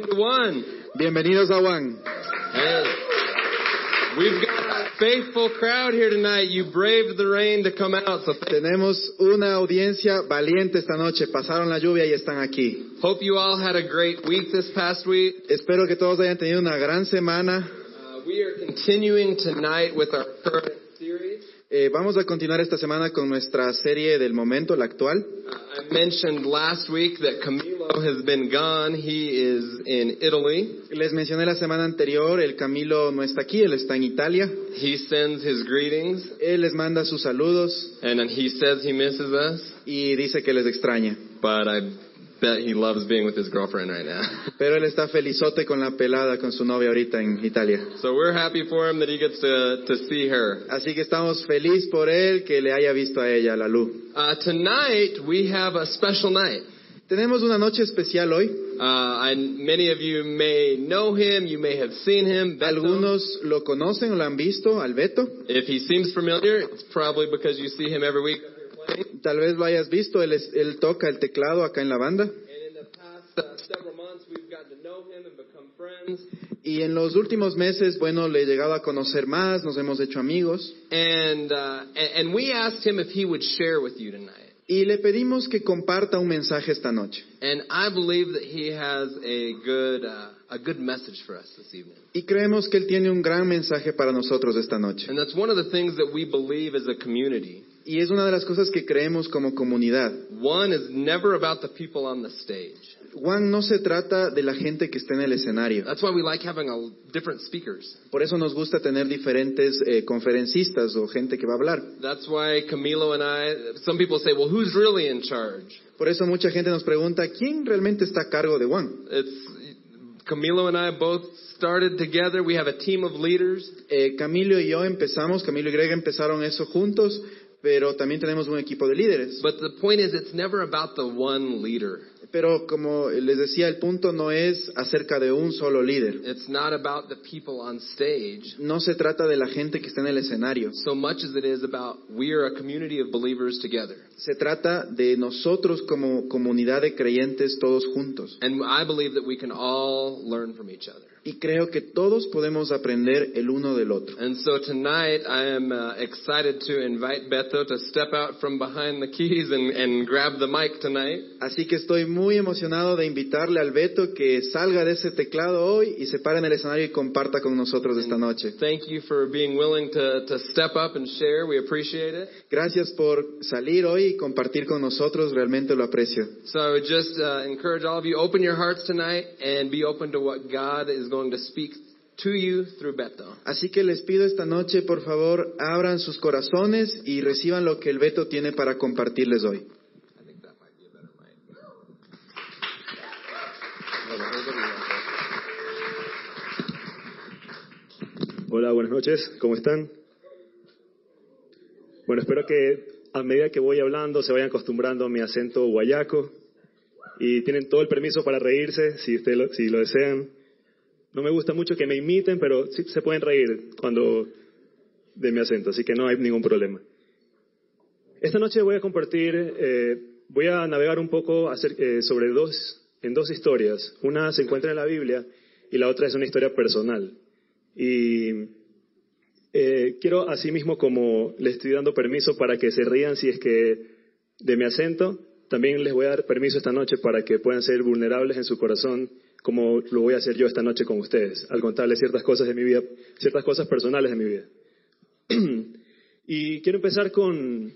Welcome to One. Bienvenidos a. Hey. We've got a faithful crowd here tonight. You braved the rain to come out, so Tenemos una audiencia valiente esta noche. Pasaron la lluvia y están aquí. hope you all had a great week this past week. Espero que todos hayan tenido una gran semana. Uh, we are continuing tonight with our current series. Eh, vamos a continuar esta semana con nuestra serie del momento, la actual. Uh, I mentioned last week that Camilo has been gone. He is in Italy. Les mencioné la semana anterior, el Camilo no está aquí, él está en Italia. He sends his greetings Él les manda sus saludos and then he says he misses us, y dice que les extraña. but I bet he loves being with his girlfriend right now. Pero él está felizote con la pelada, con su novia ahorita en Italia. so we're happy for him that he gets to, to see her. Así que estamos feliz por él que le haya visto a ella, la luz. Uh, tonight we have a special night. Tenemos una noche especial hoy. Uh, and many of you may know him, you may have seen him. Beto. Algunos lo conocen o lo han visto, al Beto. If he seems familiar, it's probably because you see him every week. Tal vez lo hayas visto, él, es- él toca el teclado acá en la banda. Y en los últimos meses, bueno, le he llegado a conocer más, nos hemos hecho amigos. And, uh, and we asked him if he would share with you tonight. Y le pedimos que comparta un mensaje esta noche. And I believe that he has a good, uh, a good message for us this evening. Y creemos que él tiene un gran mensaje para nosotros esta noche. And that's one of the things that we believe as a community. Y es una de las cosas que creemos como comunidad. One is never about the people on the stage. Juan no se trata de la gente que está en el escenario. That's why we like having a, different speakers. Por eso nos gusta tener diferentes eh, conferencistas o gente que va a hablar. That's why Camilo and I, some people say, well, who's really in charge? Por eso mucha gente nos pregunta, ¿quién realmente está a cargo de Juan? It's Camilo and I both started together. We have a team of leaders. Eh, Camilo y yo empezamos, Camilo y Greg empezaron eso juntos, pero también tenemos un equipo de líderes. But the point is, it's never about the one leader. Pero como les decía, el punto no es acerca de un solo líder. It's not about the people on stage No se trata de la gente que está en el escenario. so much as it is about we are a community of believers together. Se trata de nosotros como comunidad de creyentes todos juntos. And I believe that we can all learn from each other. Y creo que todos podemos aprender el uno del otro. And so tonight I am uh, excited to invite Beto to step out from behind the keys and, and grab the mic tonight. Así que estoy muy emocionado de invitarle al Beto que salga de ese teclado hoy y se pare en el escenario y comparta con nosotros esta noche. Thank you for being willing to, to step up and share. We appreciate it. Gracias por salir hoy y compartir con nosotros, realmente lo aprecio. So I would just uh, encourage all of you, open your hearts tonight and be open to what God is going to speak to you through Beto. Así que les pido esta noche, por favor, abran sus corazones y reciban lo que el Beto tiene para compartirles hoy. Hola, buenas noches, ¿cómo están? Bueno, espero que a medida que voy hablando se vayan acostumbrando a mi acento guayaco y tienen todo el permiso para reírse si, usted lo, si lo desean. No me gusta mucho que me imiten, pero sí se pueden reír cuando de mi acento, así que no hay ningún problema. Esta noche voy a compartir, eh, voy a navegar un poco eh, sobre dos, en dos historias. Una se encuentra en la Biblia y la otra es una historia personal. Y eh, quiero asimismo, como les estoy dando permiso para que se rían si es que de mi acento, también les voy a dar permiso esta noche para que puedan ser vulnerables en su corazón, como lo voy a hacer yo esta noche con ustedes, al contarles ciertas cosas de mi vida, ciertas cosas personales de mi vida. y quiero empezar con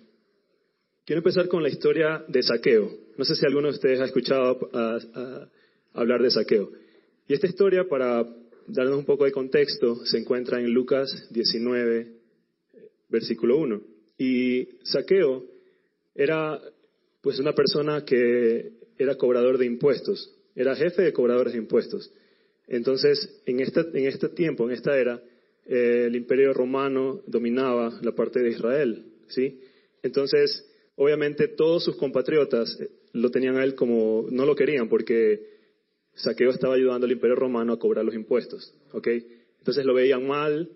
quiero empezar con la historia de Saqueo. No sé si alguno de ustedes ha escuchado a- a- hablar de Saqueo. Y esta historia, para darnos un poco de contexto, se encuentra en Lucas 19, versículo 1. Y Saqueo era pues una persona que era cobrador de impuestos, era jefe de cobradores de impuestos. Entonces, en, esta, en este tiempo, en esta era, eh, el imperio romano dominaba la parte de Israel, ¿sí? Entonces, obviamente todos sus compatriotas eh, lo tenían a él como, no lo querían porque Saqueo estaba ayudando al imperio romano a cobrar los impuestos, ¿ok? Entonces lo veían mal,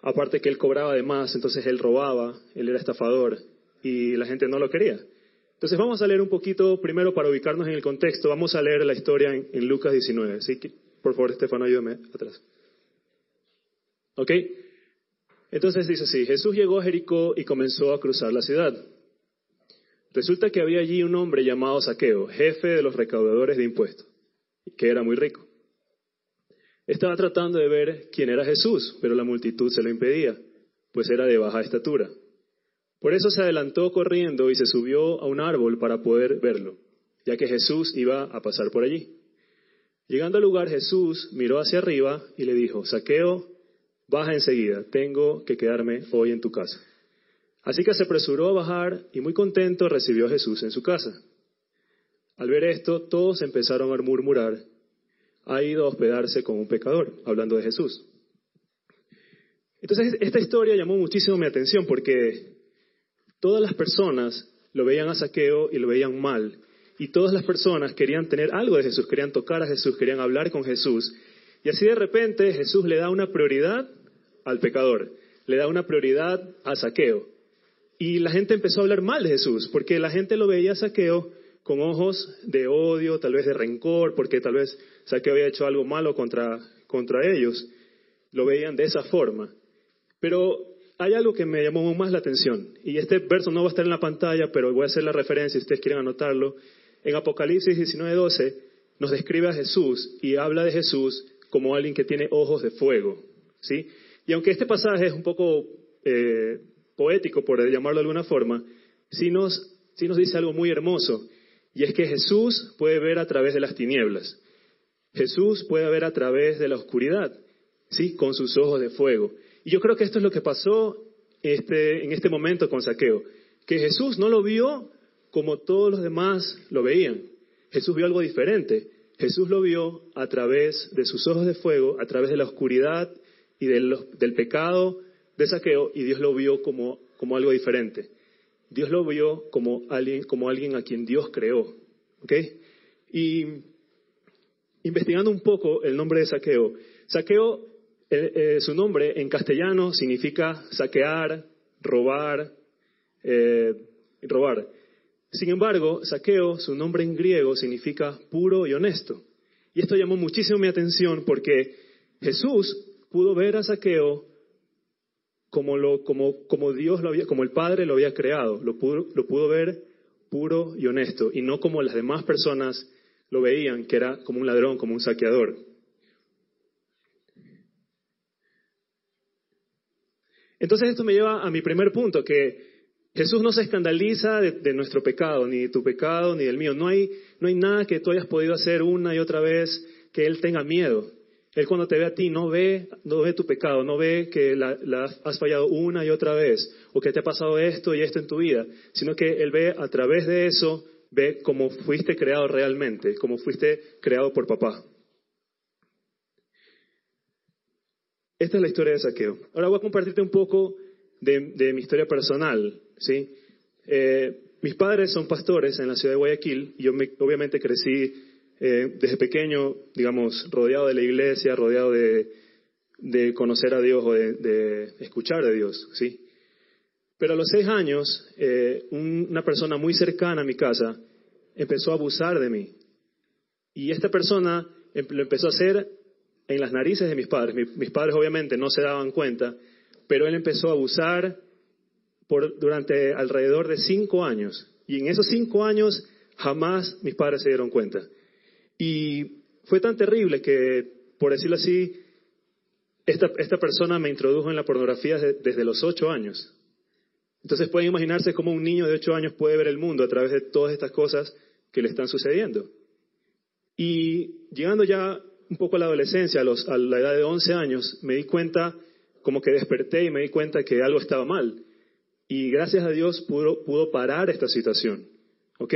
aparte que él cobraba de más, entonces él robaba, él era estafador y la gente no lo quería. Entonces vamos a leer un poquito, primero para ubicarnos en el contexto, vamos a leer la historia en, Lucas 19, ¿sí? Por favor, Estefano, ayúdame atrás. ¿Ok? Entonces dice así, Jesús llegó a Jericó y comenzó a cruzar la ciudad. Resulta que había allí un hombre llamado Saqueo, jefe de los recaudadores de impuestos, que era muy rico. Estaba tratando de ver quién era Jesús, pero la multitud se lo impedía, pues era de baja estatura. Por eso se adelantó corriendo y se subió a un árbol para poder verlo, ya que Jesús iba a pasar por allí. Llegando al lugar, Jesús miró hacia arriba y le dijo, Saqueo, baja enseguida, tengo que quedarme hoy en tu casa. Así que se apresuró a bajar y muy contento recibió a Jesús en su casa. Al ver esto, todos empezaron a murmurar, ha ido a hospedarse con un pecador, hablando de Jesús. Entonces, esta historia llamó muchísimo mi atención porque todas las personas lo veían a saqueo y lo veían mal. Y todas las personas querían tener algo de Jesús, querían tocar a Jesús, querían hablar con Jesús. Y así de repente Jesús le da una prioridad al pecador, le da una prioridad a saqueo. Y la gente empezó a hablar mal de Jesús, porque la gente lo veía a saqueo con ojos de odio, tal vez de rencor, porque tal vez saqueo había hecho algo malo contra, contra ellos. Lo veían de esa forma. Pero hay algo que me llamó más la atención, y este verso no va a estar en la pantalla, pero voy a hacer la referencia si ustedes quieren anotarlo. En Apocalipsis 19:12 nos describe a Jesús y habla de Jesús como alguien que tiene ojos de fuego, ¿sí? Y aunque este pasaje es un poco eh, poético, por llamarlo de alguna forma, sí nos, sí nos dice algo muy hermoso, y es que Jesús puede ver a través de las tinieblas. Jesús puede ver a través de la oscuridad, ¿sí? Con sus ojos de fuego. Y yo creo que esto es lo que pasó este, en este momento con Saqueo, que Jesús no lo vio como todos los demás lo veían. Jesús vio algo diferente. Jesús lo vio a través de sus ojos de fuego, a través de la oscuridad y del, pecado de Saqueo, y Dios lo vio como algo diferente. Dios lo vio como alguien, como alguien a quien Dios creó. ¿okay? Y investigando un poco el nombre de Saqueo, Saqueo eh, su nombre en castellano significa saquear, robar, eh, robar. Sin embargo, saqueo, su nombre en griego significa puro y honesto. Y esto llamó muchísimo mi atención porque Jesús pudo ver a saqueo como, lo, como, como Dios lo había, como el Padre lo había creado. Lo pudo, lo pudo ver puro y honesto y no como las demás personas lo veían, que era como un ladrón, como un saqueador. Entonces esto me lleva a mi primer punto, que Jesús no se escandaliza de, nuestro pecado, ni de tu pecado, ni del mío. No hay, no hay nada que tú hayas podido hacer una y otra vez que Él tenga miedo. Él cuando te ve a ti no ve, no ve tu pecado, no ve que la, has fallado una y otra vez, o que te ha pasado esto y esto en tu vida, sino que Él ve a través de eso, ve cómo fuiste creado realmente, cómo fuiste creado por papá. Esta es la historia de Saqueo. Ahora voy a compartirte un poco de, mi historia personal. ¿sí? Eh, mis padres son pastores en la ciudad de Guayaquil y yo obviamente crecí eh, desde pequeño, digamos, rodeado de la iglesia, rodeado de, conocer a Dios o de, escuchar a Dios. ¿sí? Pero a los seis años, eh, una persona muy cercana a mi casa empezó a abusar de mí. Y esta persona em, lo empezó a hacer en las narices de mis padres. mis padres obviamente no se daban cuenta, pero él empezó a abusar por, durante alrededor de cinco años. Y en esos cinco años jamás mis padres se dieron cuenta. Y fue tan terrible que, por decirlo así, esta, esta persona me introdujo en la pornografía desde los ocho años. Entonces pueden imaginarse cómo un niño de ocho años puede ver el mundo a través de todas estas cosas que le están sucediendo. Y llegando ya un poco a la adolescencia, a, a la edad de 11 años, me di cuenta, como que desperté y me di cuenta que algo estaba mal. Y gracias a Dios pudo, pudo parar esta situación. ¿Ok?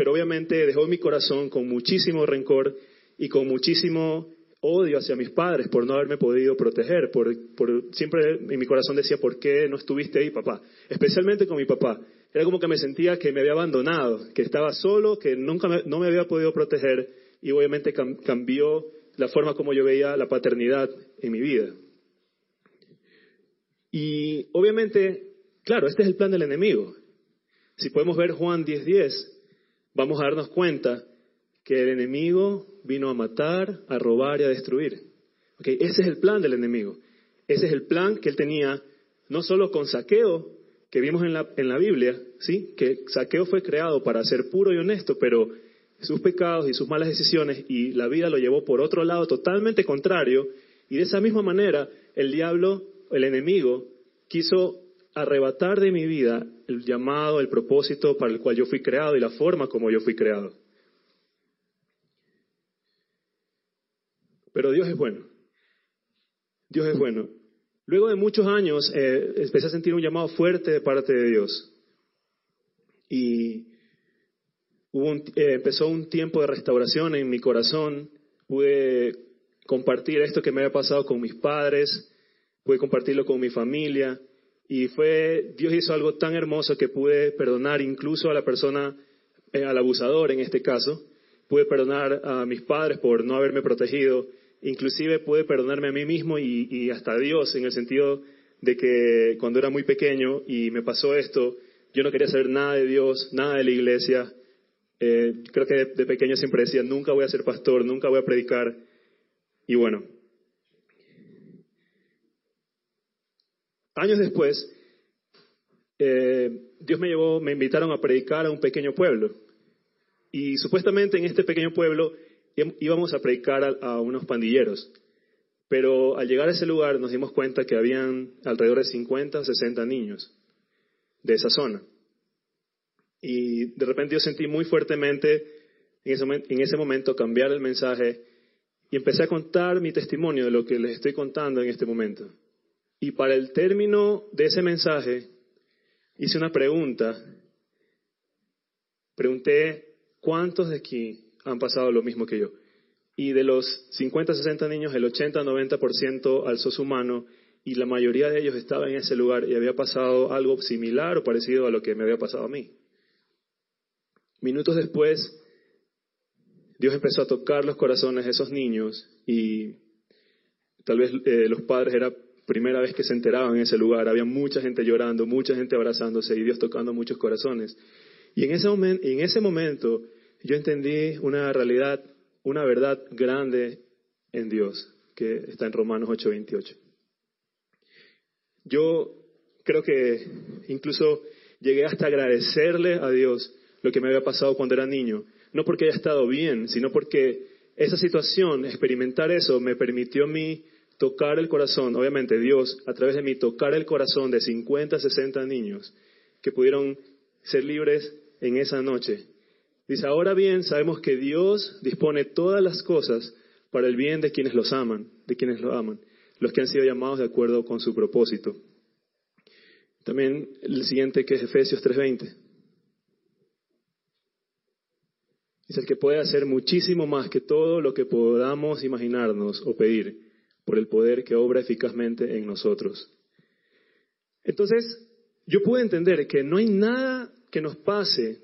Pero obviamente dejó mi corazón con muchísimo rencor y con muchísimo odio hacia mis padres por no haberme podido proteger. Por, por, siempre en mi corazón decía, ¿por qué no estuviste ahí, papá? Especialmente con mi papá. Era como que me sentía que me había abandonado, que estaba solo, que nunca no me había podido proteger y obviamente cambió la forma como yo veía la paternidad en mi vida. Y obviamente, claro, este es el plan del enemigo. Si podemos ver Juan 10:10, vamos a darnos cuenta que el enemigo vino a matar, a robar y a destruir. Okay, ese es el plan del enemigo. Ese es el plan que él tenía, no solo con saqueo, que vimos en la, en la Biblia, ¿sí? que saqueo fue creado para ser puro y honesto, pero sus pecados y sus malas decisiones y la vida lo llevó por otro lado totalmente contrario. Y de esa misma manera, el diablo, el enemigo, quiso arrebatar de mi vida el llamado, el propósito para el cual yo fui creado y la forma como yo fui creado. Pero Dios es bueno. Dios es bueno. Luego de muchos años eh, empecé a sentir un llamado fuerte de parte de Dios. Y eh, empezó un tiempo de restauración en mi corazón. Pude compartir esto que me había pasado con mis padres, pude compartirlo con mi familia. Y fue, Dios hizo algo tan hermoso que pude perdonar incluso a la persona, eh, al abusador en este caso. Pude perdonar a mis padres por no haberme protegido inclusive pude perdonarme a mí mismo y, hasta a Dios en el sentido de que cuando era muy pequeño y me pasó esto, yo no quería saber nada de Dios, nada de la iglesia. Eh, creo que de, pequeño siempre decía, nunca voy a ser pastor, nunca voy a predicar. Y bueno, años después, eh, Dios me llevó, me invitaron a predicar a un pequeño pueblo. Y supuestamente en este pequeño pueblo íbamos a predicar a, unos pandilleros. Pero al llegar a ese lugar nos dimos cuenta que habían alrededor de 50 o 60 niños de esa zona. Y de repente yo sentí muy fuertemente en ese, en ese momento cambiar el mensaje y empecé a contar mi testimonio de lo que les estoy contando en este momento. Y para el término de ese mensaje hice una pregunta. Pregunté, ¿cuántos de aquí han pasado lo mismo que yo. Y de los 50, 60 niños, el 80, 90% alzó su mano y la mayoría de ellos estaba en ese lugar y había pasado algo similar o parecido a lo que me había pasado a mí. Minutos después, Dios empezó a tocar los corazones de esos niños y tal vez eh, los padres era primera vez que se enteraban en ese lugar, había mucha gente llorando, mucha gente abrazándose y Dios tocando muchos corazones. Y en ese, en ese momento yo entendí una realidad, una verdad grande en Dios, que está en Romanos 8:28. Yo creo que incluso llegué hasta agradecerle a Dios lo que me había pasado cuando era niño, no porque haya estado bien, sino porque esa situación, experimentar eso, me permitió a mí tocar el corazón, obviamente Dios, a través de mí, tocar el corazón de 50, 60 niños que pudieron ser libres en esa noche Dice, ahora bien, sabemos que Dios dispone todas las cosas para el bien de quienes los aman, de quienes lo aman, los que han sido llamados de acuerdo con su propósito. También el siguiente que es Efesios 3:20. Dice el que puede hacer muchísimo más que todo lo que podamos imaginarnos o pedir por el poder que obra eficazmente en nosotros. Entonces, yo puedo entender que no hay nada que nos pase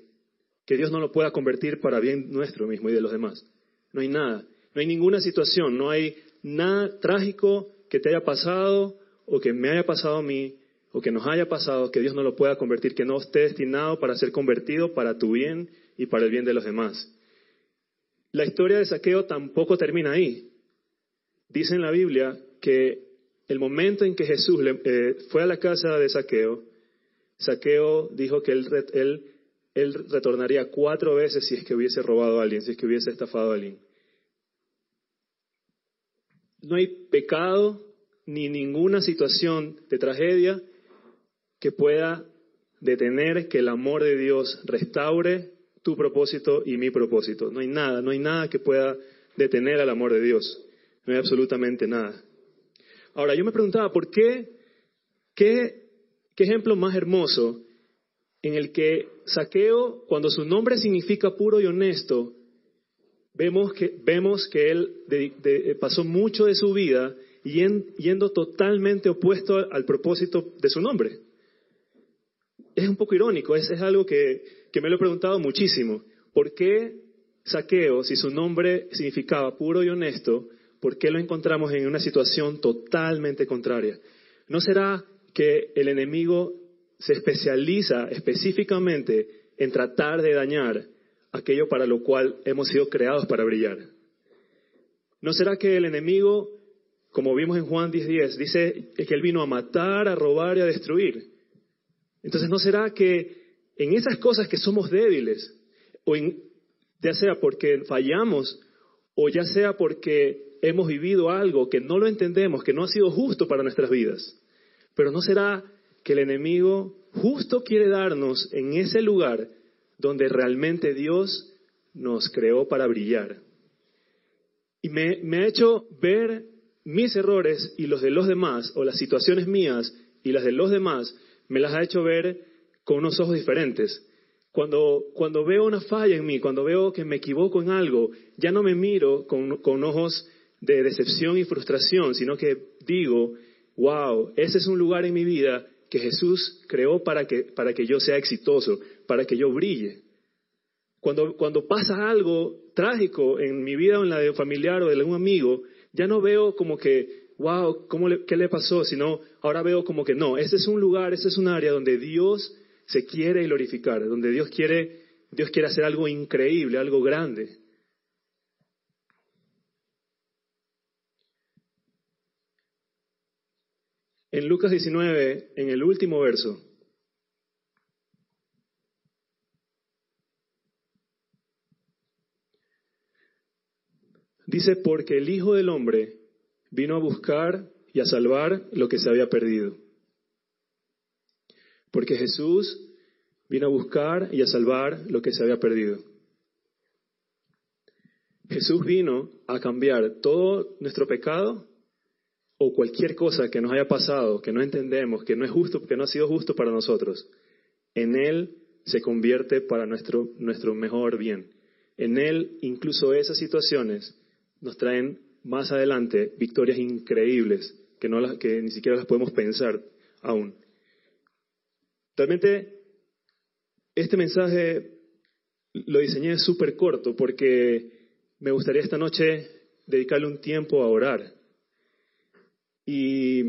que Dios no lo pueda convertir para bien nuestro mismo y de los demás. No hay nada, no hay ninguna situación, no hay nada trágico que te haya pasado o que me haya pasado a mí o que nos haya pasado que Dios no lo pueda convertir, que no esté destinado para ser convertido para tu bien y para el bien de los demás. La historia de Saqueo tampoco termina ahí. Dice en la Biblia que el momento en que Jesús eh, fue a la casa de Saqueo, Saqueo dijo que él él retornaría cuatro veces si es que hubiese robado a alguien, si es que hubiese estafado a alguien. No hay pecado ni ninguna situación de tragedia que pueda detener que el amor de Dios restaure tu propósito y mi propósito. No hay nada, no hay nada que pueda detener al amor de Dios. No hay absolutamente nada. Ahora, yo me preguntaba, ¿por qué? ¿Qué, qué ejemplo más hermoso en el que Saqueo, cuando su nombre significa puro y honesto, vemos que, vemos que él pasó mucho de su vida yendo totalmente opuesto al, propósito de su nombre. Es un poco irónico, es, es algo que, que me lo he preguntado muchísimo. ¿Por qué Saqueo, si su nombre significaba puro y honesto, por qué lo encontramos en una situación totalmente contraria? ¿No será que el enemigo se especializa específicamente en tratar de dañar aquello para lo cual hemos sido creados para brillar. ¿No será que el enemigo, como vimos en Juan 10:10, dice que él vino a matar, a robar y a destruir? Entonces, ¿no será que en esas cosas que somos débiles, o ya sea porque fallamos, o ya sea porque hemos vivido algo que no lo entendemos, que no ha sido justo para nuestras vidas, pero ¿no será que el enemigo justo quiere darnos en ese lugar donde realmente Dios nos creó para brillar? Y me, ha hecho ver mis errores y los de los demás, o las situaciones mías y las de los demás, me las ha hecho ver con unos ojos diferentes. Cuando, cuando veo una falla en mí, cuando veo que me equivoco en algo, ya no me miro con, con ojos de decepción y frustración, sino que digo, wow, ese es un lugar en mi vida que Jesús creó para que, para que yo sea exitoso, para que yo brille. Cuando, cuando pasa algo trágico en mi vida o en la de un familiar o de algún amigo, ya no veo como que, wow, ¿cómo ¿qué le pasó? Sino ahora veo como que no, ese es un lugar, ese es un área donde Dios se quiere glorificar, donde Dios quiere, Dios quiere hacer algo increíble, algo grande. En Lucas 19, en el último verso, dice, porque el Hijo del Hombre vino a buscar y a salvar lo que se había perdido. Porque Jesús vino a buscar y a salvar lo que se había perdido. Jesús vino a cambiar todo nuestro pecado o cualquier cosa que nos haya pasado, que no entendemos, que no es justo, que no ha sido justo para nosotros. En Él se convierte para nuestro, nuestro mejor bien. En Él incluso esas situaciones nos traen más adelante victorias increíbles que, no que ni siquiera las podemos pensar aún. Realmente, este mensaje lo diseñé súper corto porque me gustaría esta noche dedicarle un tiempo a orar. Y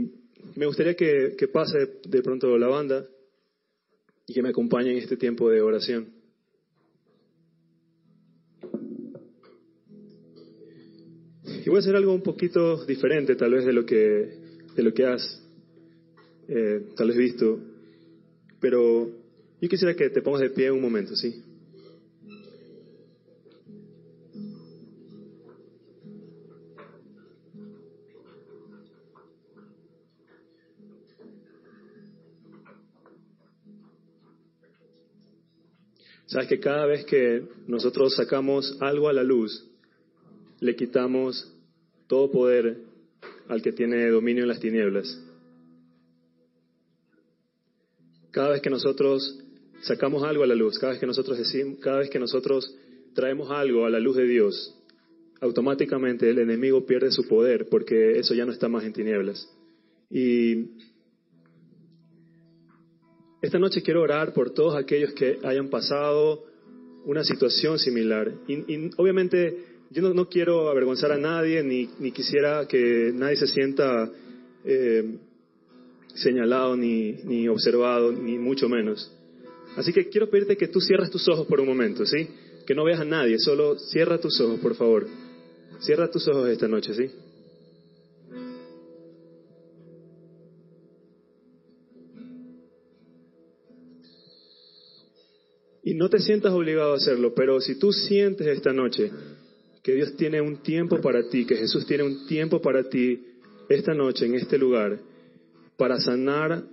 me gustaría que, que pase de pronto la banda y que me acompañe en este tiempo de oración. Y voy a hacer algo un poquito diferente tal vez de lo que, de lo que has eh, tal vez visto pero yo quisiera que te pongas de pie un momento, ¿sí? Sabes que cada vez que nosotros sacamos algo a la luz, le quitamos todo poder al que tiene dominio en las tinieblas. Cada vez que nosotros sacamos algo a la luz, cada vez que nosotros decimos, cada vez que nosotros traemos algo a la luz de Dios, automáticamente el enemigo pierde su poder porque eso ya no está más en tinieblas. Y esta noche quiero orar por todos aquellos que hayan pasado una situación similar. Y, obviamente yo no, quiero avergonzar a nadie, ni, quisiera que nadie se sienta eh, señalado ni, ni observado, ni mucho menos. Así que quiero pedirte que tú cierres tus ojos por un momento, ¿sí? Que no veas a nadie, solo cierra tus ojos, por favor. Cierra tus ojos esta noche, ¿sí? Y no te sientas obligado a hacerlo, pero si tú sientes esta noche que Dios tiene un tiempo para ti, que Jesús tiene un tiempo para ti esta noche en este lugar, para sanar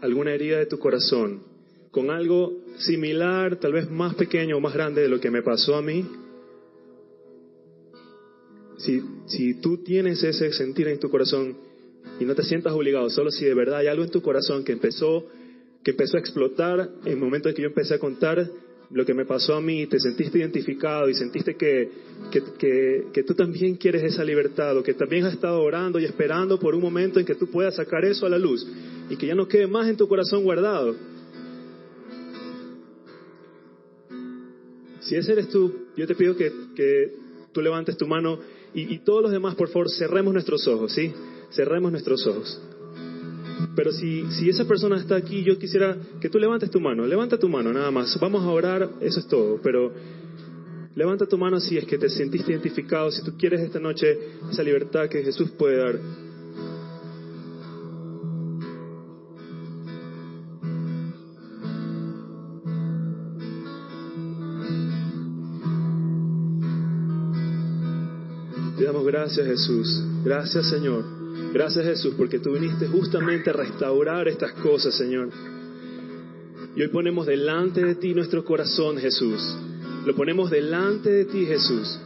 alguna herida de tu corazón con algo similar, tal vez más pequeño o más grande de lo que me pasó a mí, si, si tú tienes ese sentir en tu corazón y no te sientas obligado, solo si de verdad hay algo en tu corazón que empezó, que empezó a explotar en el momento en que yo empecé a contar lo que me pasó a mí, te sentiste identificado y sentiste que, que, tú también quieres esa libertad o que también has estado orando y esperando por un momento en que tú puedas sacar eso a la luz y que ya no quede más en tu corazón guardado. Si ese eres tú, yo te pido que, que tú levantes tu mano y, y todos los demás, por favor, cerremos nuestros ojos, ¿sí? Cerremos nuestros ojos. Pero si, si esa persona está aquí, yo quisiera que tú levantes tu mano. Levanta tu mano, nada más. Vamos a orar, eso es todo. Pero levanta tu mano si es que te sentiste identificado, si tú quieres esta noche esa libertad que Jesús puede dar. Te damos gracias Jesús. Gracias Señor. Gracias Jesús porque tú viniste justamente a restaurar estas cosas, Señor. Y hoy ponemos delante de ti nuestro corazón, Jesús. Lo ponemos delante de ti, Jesús.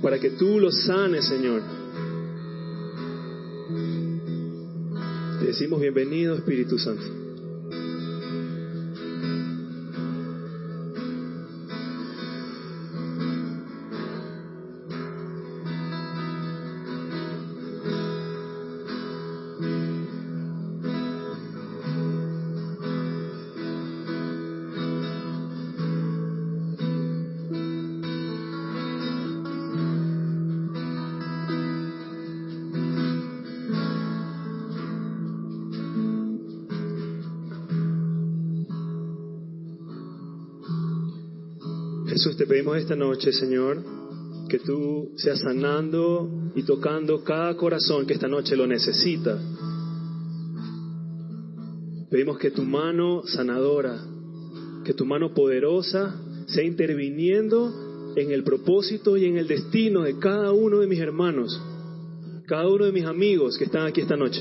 Para que tú lo sanes, Señor. Te decimos bienvenido, Espíritu Santo. Jesús, te pedimos esta noche, Señor, que tú seas sanando y tocando cada corazón que esta noche lo necesita. Pedimos que tu mano sanadora, que tu mano poderosa sea interviniendo en el propósito y en el destino de cada uno de mis hermanos, cada uno de mis amigos que están aquí esta noche.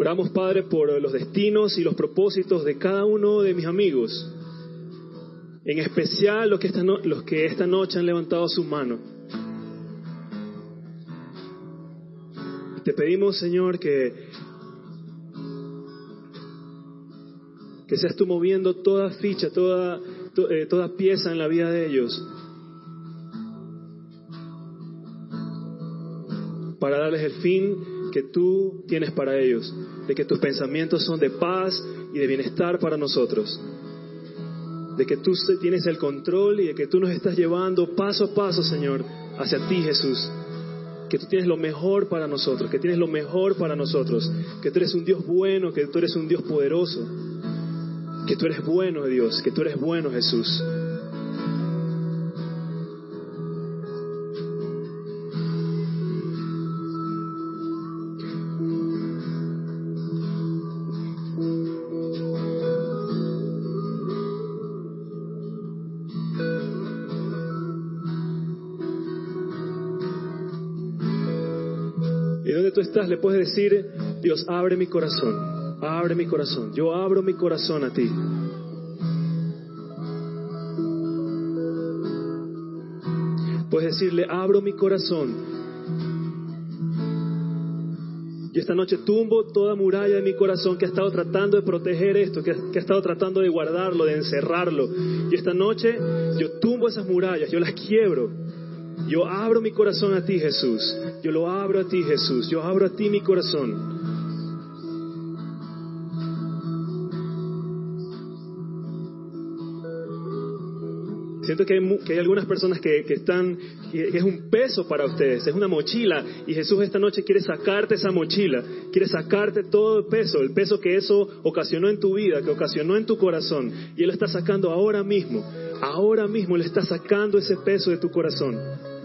Oramos, Padre, por los destinos y los propósitos de cada uno de mis amigos, en especial los que esta, los que esta noche han levantado su mano. Te pedimos, Señor, que, que seas tú moviendo toda ficha, toda, to- eh, toda pieza en la vida de ellos, para darles el fin que tú tienes para ellos, de que tus pensamientos son de paz y de bienestar para nosotros, de que tú tienes el control y de que tú nos estás llevando paso a paso, Señor, hacia ti, Jesús, que tú tienes lo mejor para nosotros, que tienes lo mejor para nosotros, que tú eres un Dios bueno, que tú eres un Dios poderoso, que tú eres bueno, Dios, que tú eres bueno, Jesús. Donde tú estás le puedes decir, Dios, abre mi corazón, abre mi corazón, yo abro mi corazón a ti. Puedes decirle, abro mi corazón. Y esta noche tumbo toda muralla de mi corazón que ha estado tratando de proteger esto, que, que ha estado tratando de guardarlo, de encerrarlo. Y esta noche yo tumbo esas murallas, yo las quiebro. Yo abro mi corazón a ti, Jesús. Yo lo abro a ti, Jesús. Yo abro a ti mi corazón. Siento que hay, algunas personas que, están, que es un peso para ustedes, es una mochila. Y Jesús esta noche quiere sacarte esa mochila, quiere sacarte todo el peso, el peso que eso ocasionó en tu vida, que ocasionó en tu corazón. Y Él lo está sacando ahora mismo, ahora mismo le está sacando ese peso de tu corazón.